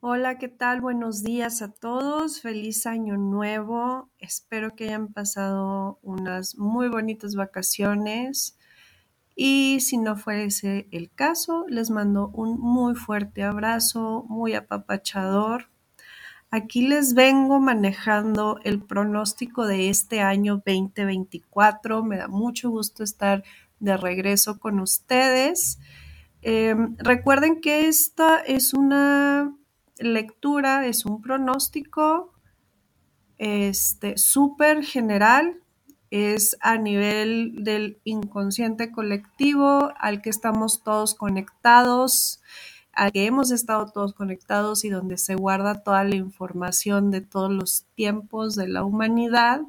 Hola, ¿qué tal? Buenos días a todos. Feliz año nuevo. Espero que hayan pasado unas muy bonitas vacaciones. Y si no fuese el caso, les mando un muy fuerte abrazo, muy apapachador. Aquí les vengo manejando el pronóstico de este año 2024. Me da mucho gusto estar de regreso con ustedes. Eh, recuerden que esta es una lectura, es un pronóstico este súper general, es a nivel del inconsciente colectivo al que estamos todos conectados, al que hemos estado todos conectados y donde se guarda toda la información de todos los tiempos de la humanidad.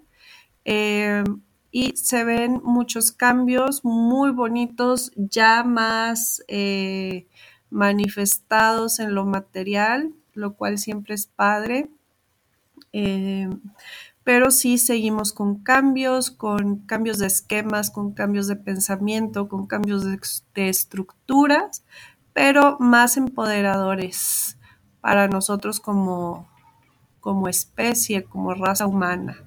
Eh, y se ven muchos cambios muy bonitos, ya más eh, manifestados en lo material, lo cual siempre es padre. Eh, pero sí seguimos con cambios, con cambios de esquemas, con cambios de pensamiento, con cambios de, de estructuras, pero más empoderadores para nosotros como, como especie, como raza humana.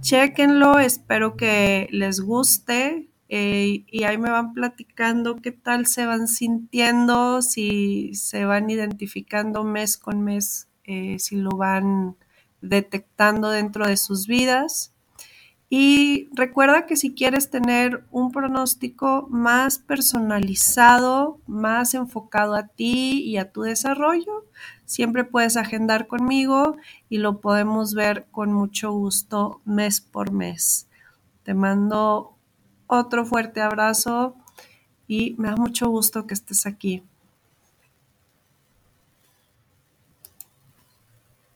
Chequenlo, espero que les guste eh, y ahí me van platicando qué tal se van sintiendo, si se van identificando mes con mes, eh, si lo van detectando dentro de sus vidas. Y recuerda que si quieres tener un pronóstico más personalizado, más enfocado a ti y a tu desarrollo, siempre puedes agendar conmigo y lo podemos ver con mucho gusto mes por mes. Te mando otro fuerte abrazo y me da mucho gusto que estés aquí.